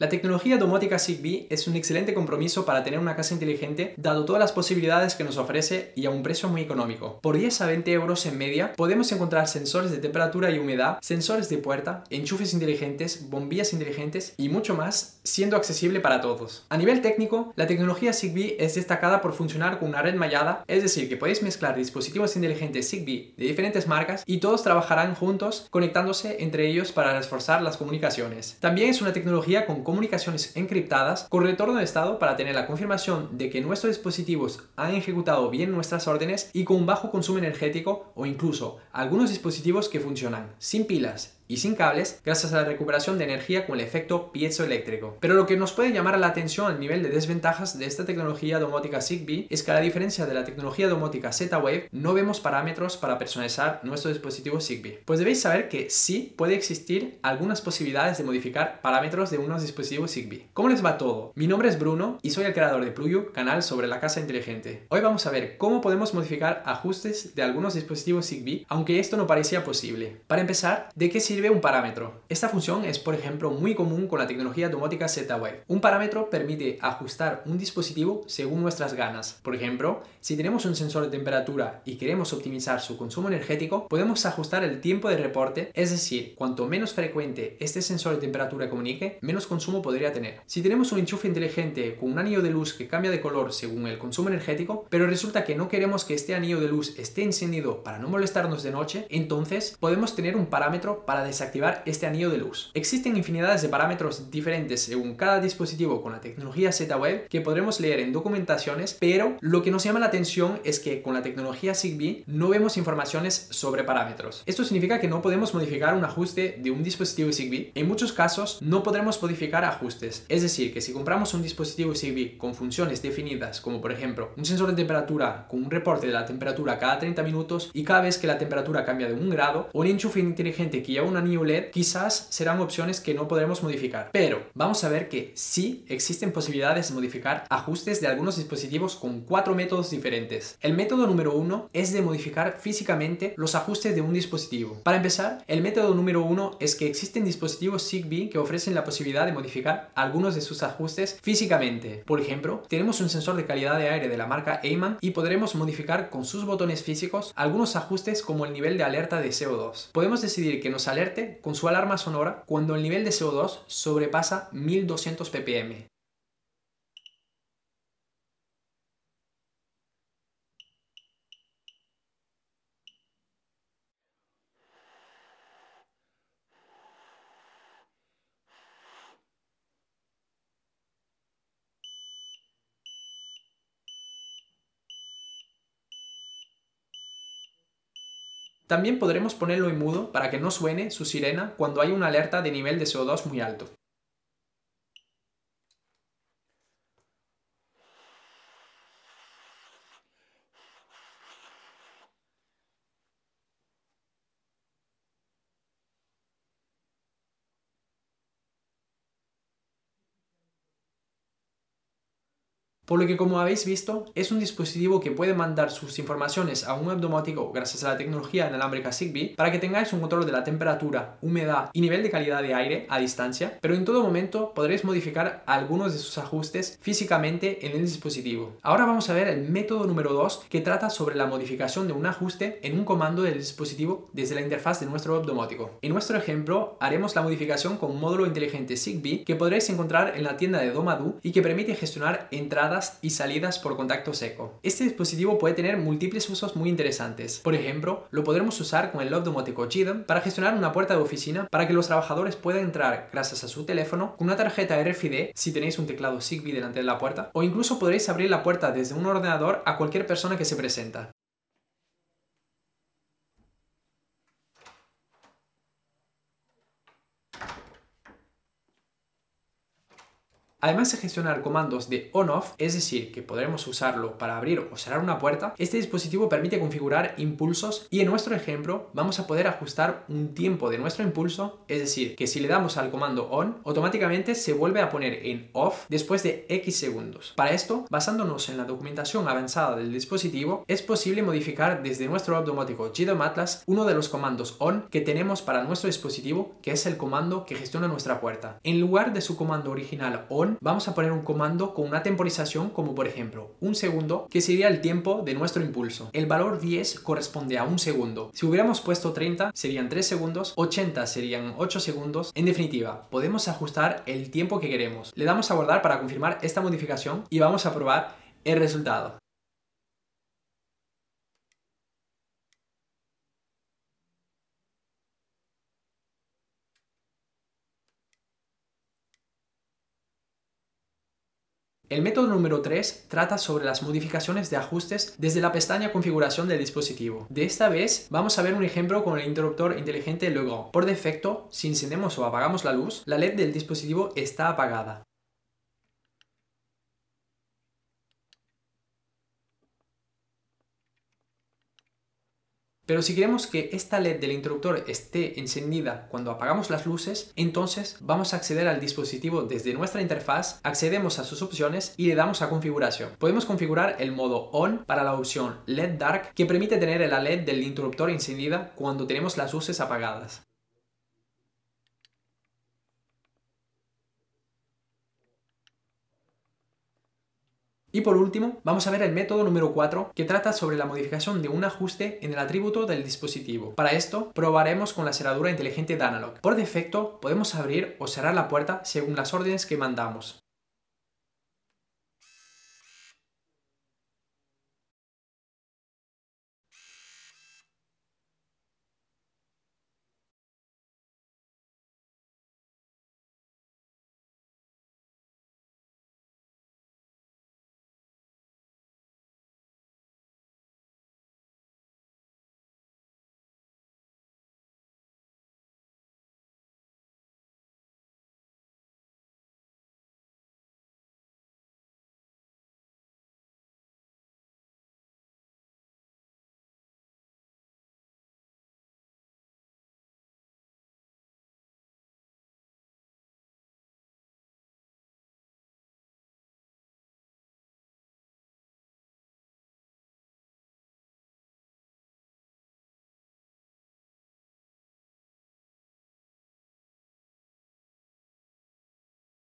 La tecnología domótica Zigbee es un excelente compromiso para tener una casa inteligente, dado todas las posibilidades que nos ofrece y a un precio muy económico. Por 10 a 20 euros en media, podemos encontrar sensores de temperatura y humedad, sensores de puerta, enchufes inteligentes, bombillas inteligentes y mucho más, siendo accesible para todos. A nivel técnico, la tecnología Zigbee es destacada por funcionar con una red mallada, es decir, que podéis mezclar dispositivos inteligentes Zigbee de diferentes marcas y todos trabajarán juntos, conectándose entre ellos para reforzar las comunicaciones. También es una tecnología con comunicaciones encriptadas con retorno de estado para tener la confirmación de que nuestros dispositivos han ejecutado bien nuestras órdenes y con bajo consumo energético o incluso algunos dispositivos que funcionan sin pilas y sin cables gracias a la recuperación de energía con el efecto piezoeléctrico. Pero lo que nos puede llamar la atención al nivel de desventajas de esta tecnología domótica Zigbee es que a la diferencia de la tecnología domótica Z-Wave no vemos parámetros para personalizar nuestro dispositivo Zigbee. Pues debéis saber que sí puede existir algunas posibilidades de modificar parámetros de unos dispositivos Zigbee. ¿Cómo les va todo? Mi nombre es Bruno y soy el creador de Pluyu, canal sobre la casa inteligente. Hoy vamos a ver cómo podemos modificar ajustes de algunos dispositivos Zigbee, aunque esto no parecía posible. Para empezar, ¿de qué sirve un parámetro. Esta función es, por ejemplo, muy común con la tecnología domótica Z-Wave. Un parámetro permite ajustar un dispositivo según nuestras ganas. Por ejemplo, si tenemos un sensor de temperatura y queremos optimizar su consumo energético, podemos ajustar el tiempo de reporte, es decir, cuanto menos frecuente este sensor de temperatura comunique, menos consumo podría tener. Si tenemos un enchufe inteligente con un anillo de luz que cambia de color según el consumo energético, pero resulta que no queremos que este anillo de luz esté encendido para no molestarnos de noche, entonces podemos tener un parámetro para desactivar este anillo de luz. Existen infinidades de parámetros diferentes según cada dispositivo con la tecnología Z-Wave que podremos leer en documentaciones, pero lo que nos llama la atención es que con la tecnología Zigbee no vemos informaciones sobre parámetros. Esto significa que no podemos modificar un ajuste de un dispositivo Zigbee. En muchos casos no podremos modificar ajustes. Es decir, que si compramos un dispositivo Zigbee con funciones definidas, como por ejemplo un sensor de temperatura con un reporte de la temperatura cada 30 minutos y cada vez que la temperatura cambia de un grado, o un enchufe inteligente que lleva una New LED quizás serán opciones que no podremos modificar. Pero vamos a ver que sí existen posibilidades de modificar ajustes de algunos dispositivos con cuatro métodos diferentes. El método número uno es de modificar físicamente los ajustes de un dispositivo. Para empezar, el método número uno es que existen dispositivos Zigbee que ofrecen la posibilidad de modificar algunos de sus ajustes físicamente. Por ejemplo, tenemos un sensor de calidad de aire de la marca Eyman y podremos modificar con sus botones físicos algunos ajustes como el nivel de alerta de CO2. Podemos decidir que nos con su alarma sonora cuando el nivel de CO2 sobrepasa 1200 ppm. También podremos ponerlo en mudo para que no suene su sirena cuando hay una alerta de nivel de CO2 muy alto. Por lo que como habéis visto, es un dispositivo que puede mandar sus informaciones a un web domótico gracias a la tecnología inalámbrica Zigbee para que tengáis un control de la temperatura, humedad y nivel de calidad de aire a distancia, pero en todo momento podréis modificar algunos de sus ajustes físicamente en el dispositivo. Ahora vamos a ver el método número 2 que trata sobre la modificación de un ajuste en un comando del dispositivo desde la interfaz de nuestro web domótico. En nuestro ejemplo haremos la modificación con un módulo inteligente Zigbee que podréis encontrar en la tienda de Domadu y que permite gestionar entradas y salidas por contacto seco. Este dispositivo puede tener múltiples usos muy interesantes. Por ejemplo, lo podremos usar con el Love domótico GIDEM para gestionar una puerta de oficina para que los trabajadores puedan entrar gracias a su teléfono con una tarjeta RFID si tenéis un teclado Zigbee delante de la puerta o incluso podréis abrir la puerta desde un ordenador a cualquier persona que se presenta. Además de gestionar comandos de on-off, es decir, que podremos usarlo para abrir o cerrar una puerta, este dispositivo permite configurar impulsos y en nuestro ejemplo vamos a poder ajustar un tiempo de nuestro impulso, es decir, que si le damos al comando on, automáticamente se vuelve a poner en off después de X segundos. Para esto, basándonos en la documentación avanzada del dispositivo, es posible modificar desde nuestro domótico GDOM Atlas uno de los comandos on que tenemos para nuestro dispositivo, que es el comando que gestiona nuestra puerta. En lugar de su comando original on, vamos a poner un comando con una temporización como por ejemplo un segundo, que sería el tiempo de nuestro impulso. El valor 10 corresponde a un segundo. Si hubiéramos puesto 30, serían 3 segundos, 80 serían 8 segundos. En definitiva, podemos ajustar el tiempo que queremos. Le damos a guardar para confirmar esta modificación y vamos a probar el resultado. El método número 3 trata sobre las modificaciones de ajustes desde la pestaña configuración del dispositivo. De esta vez vamos a ver un ejemplo con el interruptor inteligente Legrand. Por defecto, si encendemos o apagamos la luz, la LED del dispositivo está apagada. Pero si queremos que esta LED del interruptor esté encendida cuando apagamos las luces, entonces vamos a acceder al dispositivo desde nuestra interfaz, accedemos a sus opciones y le damos a configuración. Podemos configurar el modo ON para la opción LED Dark que permite tener la LED del interruptor encendida cuando tenemos las luces apagadas. Y por último, vamos a ver el método número 4 que trata sobre la modificación de un ajuste en el atributo del dispositivo. Para esto, probaremos con la cerradura inteligente de Analog. Por defecto, podemos abrir o cerrar la puerta según las órdenes que mandamos.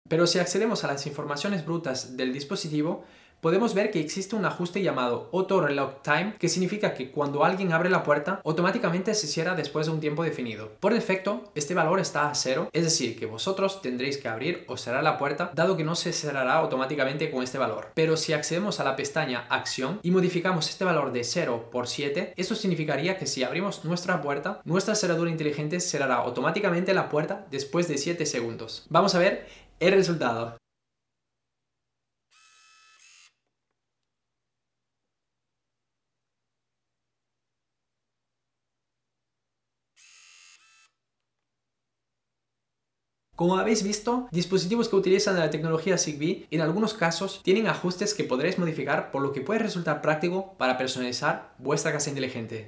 Pero si accedemos a las informaciones brutas del dispositivo, podemos ver que existe un ajuste llamado Auto Relock Time, que significa que cuando alguien abre la puerta, automáticamente se cierra después de un tiempo definido. Por defecto, este valor está a cero, es decir, que vosotros tendréis que abrir o cerrar la puerta, dado que no se cerrará automáticamente con este valor. Pero si accedemos a la pestaña Acción y modificamos este valor de 0 por 7, esto significaría que si abrimos nuestra puerta, nuestra cerradura inteligente cerrará automáticamente la puerta después de 7 segundos. Vamos a ver el resultado. Como habéis visto, dispositivos que utilizan la tecnología Zigbee en algunos casos tienen ajustes que podréis modificar por lo que puede resultar práctico para personalizar vuestra casa inteligente.